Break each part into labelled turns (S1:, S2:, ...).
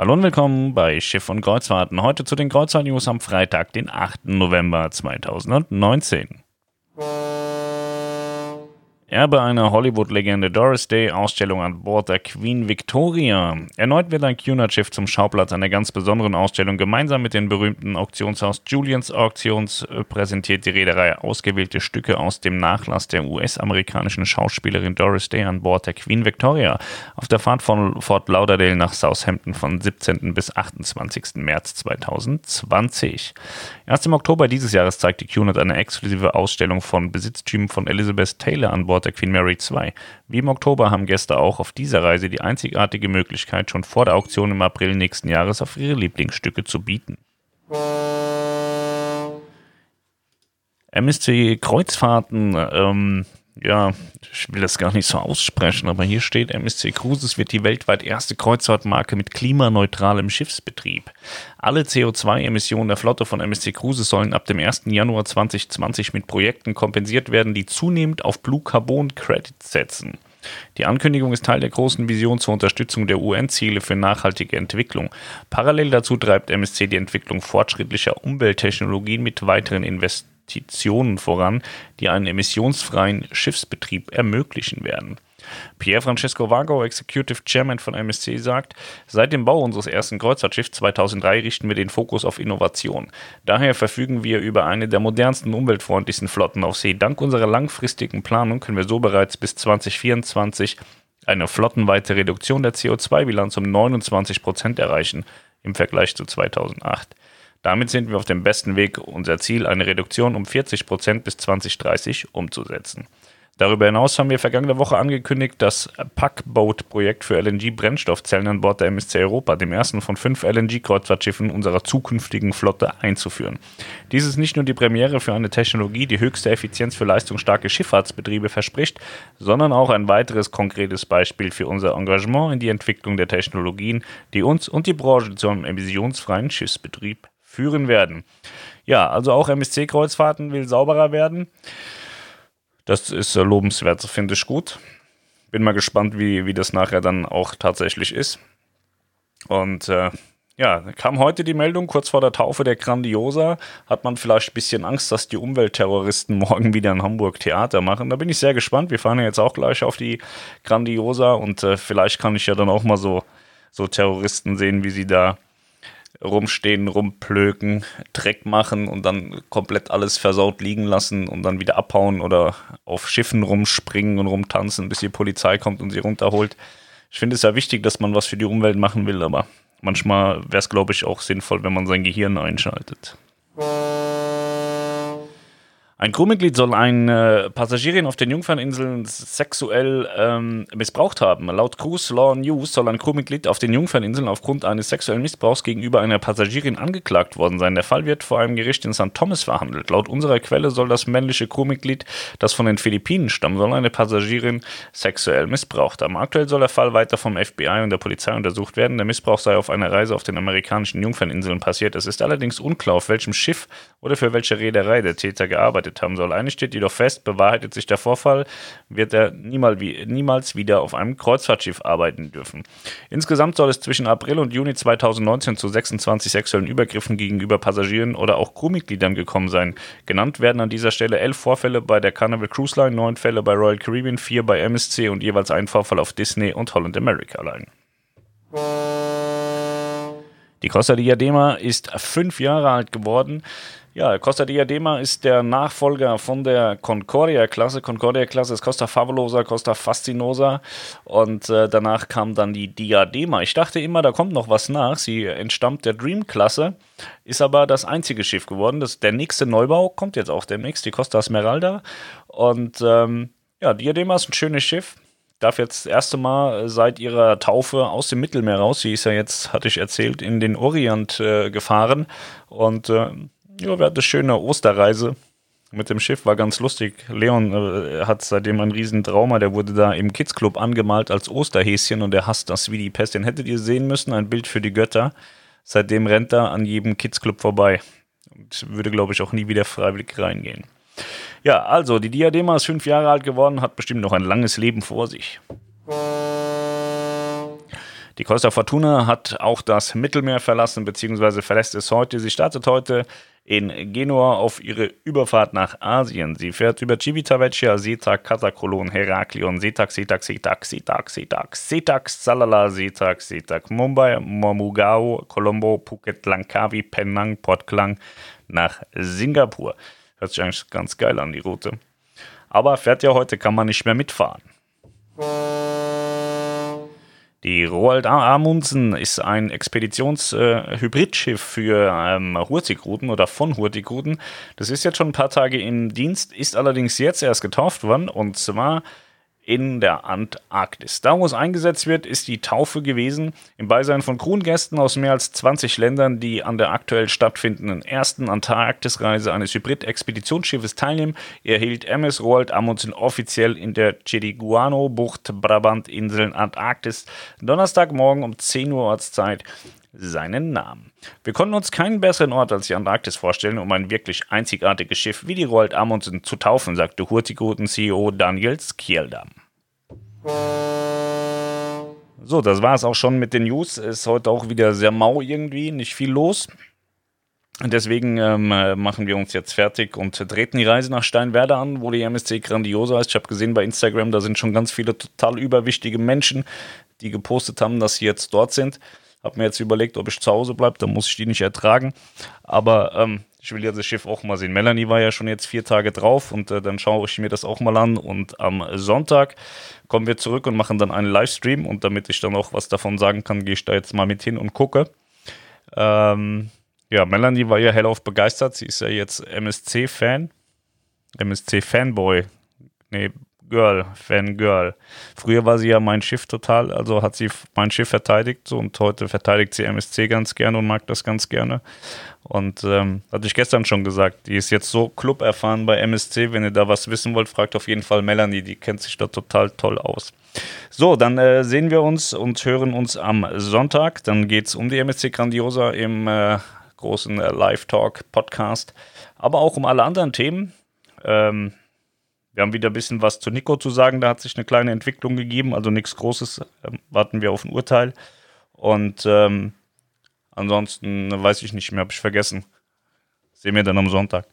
S1: Hallo und willkommen bei Schiff und Kreuzfahrten. Heute zu den Kreuzfahrt-News am Freitag, den 8. November 2019. Erbe einer Hollywood-Legende Doris Day Ausstellung an Bord der Queen Victoria. Erneut wird ein Cunard-Schiff zum Schauplatz einer ganz besonderen Ausstellung. Gemeinsam mit dem berühmten Auktionshaus Julians Auktions äh, präsentiert die Reederei ausgewählte Stücke aus dem Nachlass der US-amerikanischen Schauspielerin Doris Day an Bord der Queen Victoria auf der Fahrt von Fort Lauderdale nach Southampton von 17. bis 28. März 2020. Erst im Oktober dieses Jahres zeigt die Cunard eine exklusive Ausstellung von Besitztümern von Elizabeth Taylor an Bord Bord der Queen Mary 2. Wie im Oktober haben Gäste auch auf dieser Reise die einzigartige Möglichkeit, schon vor der Auktion im April nächsten Jahres auf ihre Lieblingsstücke zu bieten. MSC Kreuzfahrten ähm, ja, ich will das gar nicht so aussprechen, aber hier steht, MSC Cruises wird die weltweit erste Kreuzfahrtmarke mit klimaneutralem Schiffsbetrieb. Alle CO2-Emissionen der Flotte von MSC Cruises sollen ab dem 1. Januar 2020 mit Projekten kompensiert werden, die zunehmend auf Blue Carbon Credits setzen. Die Ankündigung ist Teil der großen Vision zur Unterstützung der UN-Ziele für nachhaltige Entwicklung. Parallel dazu treibt MSC die Entwicklung fortschrittlicher Umwelttechnologien mit weiteren Investitionen Investitionen voran, die einen emissionsfreien Schiffsbetrieb ermöglichen werden. Pierre Francesco Vago, Executive Chairman von MSC, sagt, seit dem Bau unseres ersten Kreuzfahrtschiffs 2003 richten wir den Fokus auf Innovation. Daher verfügen wir über eine der modernsten, umweltfreundlichsten Flotten auf See. Dank unserer langfristigen Planung können wir so bereits bis 2024 eine flottenweite Reduktion der CO2-Bilanz um 29 Prozent erreichen im Vergleich zu 2008. Damit sind wir auf dem besten Weg, unser Ziel, eine Reduktion um 40 Prozent bis 2030 umzusetzen. Darüber hinaus haben wir vergangene Woche angekündigt, das Packboat-Projekt für LNG-Brennstoffzellen an Bord der MSC Europa, dem ersten von fünf LNG-Kreuzfahrtschiffen unserer zukünftigen Flotte, einzuführen. Dies ist nicht nur die Premiere für eine Technologie, die höchste Effizienz für leistungsstarke Schifffahrtsbetriebe verspricht, sondern auch ein weiteres konkretes Beispiel für unser Engagement in die Entwicklung der Technologien, die uns und die Branche zu einem emissionsfreien Schiffsbetrieb führen werden. Ja, also auch MSC-Kreuzfahrten will sauberer werden. Das ist äh, lobenswert, finde ich gut. Bin mal gespannt, wie, wie das nachher dann auch tatsächlich ist. Und äh, ja, kam heute die Meldung, kurz vor der Taufe der Grandiosa, hat man vielleicht ein bisschen Angst, dass die Umweltterroristen morgen wieder in Hamburg Theater machen. Da bin ich sehr gespannt. Wir fahren ja jetzt auch gleich auf die Grandiosa und äh, vielleicht kann ich ja dann auch mal so, so Terroristen sehen, wie sie da rumstehen, rumplöken, Dreck machen und dann komplett alles versaut liegen lassen und dann wieder abhauen oder auf Schiffen rumspringen und rumtanzen, bis die Polizei kommt und sie runterholt. Ich finde es ja wichtig, dass man was für die Umwelt machen will, aber manchmal wäre es, glaube ich, auch sinnvoll, wenn man sein Gehirn einschaltet. Ein Crewmitglied soll eine äh, Passagierin auf den Jungferninseln sexuell ähm, missbraucht haben. Laut Cruise Law News soll ein Crewmitglied auf den Jungferninseln aufgrund eines sexuellen Missbrauchs gegenüber einer Passagierin angeklagt worden sein. Der Fall wird vor einem Gericht in St. Thomas verhandelt. Laut unserer Quelle soll das männliche Crewmitglied, das von den Philippinen stammen soll, eine Passagierin sexuell missbraucht haben. Aktuell soll der Fall weiter vom FBI und der Polizei untersucht werden. Der Missbrauch sei auf einer Reise auf den amerikanischen Jungferninseln passiert. Es ist allerdings unklar, auf welchem Schiff oder für welche Reederei der Täter gearbeitet gearbeitet haben soll. Eines steht jedoch fest, bewahrheitet sich der Vorfall, wird er niemals wieder auf einem Kreuzfahrtschiff arbeiten dürfen. Insgesamt soll es zwischen April und Juni 2019 zu 26 sexuellen Übergriffen gegenüber Passagieren oder auch Crewmitgliedern gekommen sein. Genannt werden an dieser Stelle elf Vorfälle bei der Carnival Cruise Line, neun Fälle bei Royal Caribbean, vier bei MSC und jeweils ein Vorfall auf Disney und Holland America Line. Die Costa Diadema ist fünf Jahre alt geworden. Ja, Costa Diadema ist der Nachfolger von der Concordia-Klasse. Concordia-Klasse ist Costa Favolosa, Costa Fascinosa und äh, danach kam dann die Diadema. Ich dachte immer, da kommt noch was nach. Sie entstammt der Dream-Klasse, ist aber das einzige Schiff geworden. Das, der nächste Neubau kommt jetzt auch demnächst, die Costa Smeralda. Und ähm, ja, Diadema ist ein schönes Schiff darf jetzt das erste Mal seit ihrer Taufe aus dem Mittelmeer raus. Sie ist ja jetzt, hatte ich erzählt, in den Orient äh, gefahren und äh, ja, wir hatten eine schöne Osterreise mit dem Schiff, war ganz lustig. Leon äh, hat seitdem ein riesen Trauma, der wurde da im Kids Club angemalt als Osterhäschen und er hasst das wie die Pest. Den hättet ihr sehen müssen, ein Bild für die Götter. Seitdem rennt er an jedem Kids Club vorbei und würde, glaube ich, auch nie wieder freiwillig reingehen. Ja, also, die Diadema ist fünf Jahre alt geworden, hat bestimmt noch ein langes Leben vor sich. Die Costa Fortuna hat auch das Mittelmeer verlassen, beziehungsweise verlässt es heute. Sie startet heute in Genua auf ihre Überfahrt nach Asien. Sie fährt über Civitavecchia, Setak, Katakolon, Heraklion, Setak, Setak, Setak, Setak, Setak, Setak, Salala, Setak, Setak, Mumbai, Momugao, Colombo, Phuket, Langkawi, Penang, Port Klang nach Singapur. Hört sich eigentlich ganz geil an, die Route. Aber fährt ja heute, kann man nicht mehr mitfahren. Die Roald Amundsen ist ein Expeditions-Hybridschiff äh, für ähm, Hurtigruten oder von Hurtigruten. Das ist jetzt schon ein paar Tage im Dienst, ist allerdings jetzt erst getauft worden und zwar in der Antarktis. Da, wo es eingesetzt wird, ist die Taufe gewesen, im Beisein von Crewgästen aus mehr als 20 Ländern, die an der aktuell stattfindenden ersten Antarktisreise eines Hybrid-Expeditionsschiffes teilnehmen, erhielt MS Roald Amundsen offiziell in der Chiriguano-Bucht, Brabant-Inseln, Antarktis, Donnerstagmorgen um 10 Uhr Ortszeit seinen Namen. Wir konnten uns keinen besseren Ort als die Antarktis vorstellen, um ein wirklich einzigartiges Schiff wie die Roald Amundsen zu taufen, sagte Hurtigruten-CEO Daniel Skjeldam. So, das war es auch schon mit den News. Ist heute auch wieder sehr mau irgendwie, nicht viel los. Deswegen ähm, machen wir uns jetzt fertig und treten die Reise nach Steinwerder an, wo die MSC Grandiosa ist. Ich habe gesehen bei Instagram, da sind schon ganz viele total überwichtige Menschen, die gepostet haben, dass sie jetzt dort sind. Habe mir jetzt überlegt, ob ich zu Hause bleibe, dann muss ich die nicht ertragen. Aber ähm, ich will ja das Schiff auch mal sehen. Melanie war ja schon jetzt vier Tage drauf und äh, dann schaue ich mir das auch mal an. Und am Sonntag kommen wir zurück und machen dann einen Livestream. Und damit ich dann auch was davon sagen kann, gehe ich da jetzt mal mit hin und gucke. Ähm, ja, Melanie war ja hellauf begeistert. Sie ist ja jetzt MSC-Fan. MSC-Fanboy. Nee, Girl, Fangirl. Früher war sie ja mein Schiff total, also hat sie mein Schiff verteidigt so, und heute verteidigt sie MSC ganz gerne und mag das ganz gerne. Und ähm, hatte ich gestern schon gesagt, die ist jetzt so Club erfahren bei MSC. Wenn ihr da was wissen wollt, fragt auf jeden Fall Melanie, die kennt sich da total toll aus. So, dann äh, sehen wir uns und hören uns am Sonntag. Dann geht es um die MSC Grandiosa im äh, großen äh, Live-Talk-Podcast, aber auch um alle anderen Themen. Ähm, wir haben wieder ein bisschen was zu Nico zu sagen. Da hat sich eine kleine Entwicklung gegeben, also nichts Großes. Ähm, warten wir auf ein Urteil. Und ähm, ansonsten weiß ich nicht mehr, habe ich vergessen. Sehen wir dann am Sonntag.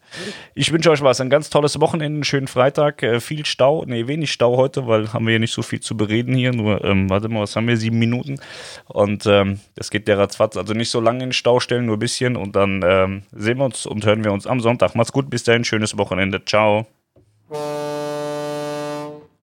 S1: Ich wünsche euch was. Ein ganz tolles Wochenende, einen schönen Freitag. Äh, viel Stau. Ne, wenig Stau heute, weil haben wir ja nicht so viel zu bereden hier. Nur, ähm, warte mal, was haben wir? Sieben Minuten. Und ähm, das geht der ratzfatz. Also nicht so lange in den Stau stellen, nur ein bisschen. Und dann ähm, sehen wir uns und hören wir uns am Sonntag. Macht's gut. Bis dahin. Schönes Wochenende. Ciao.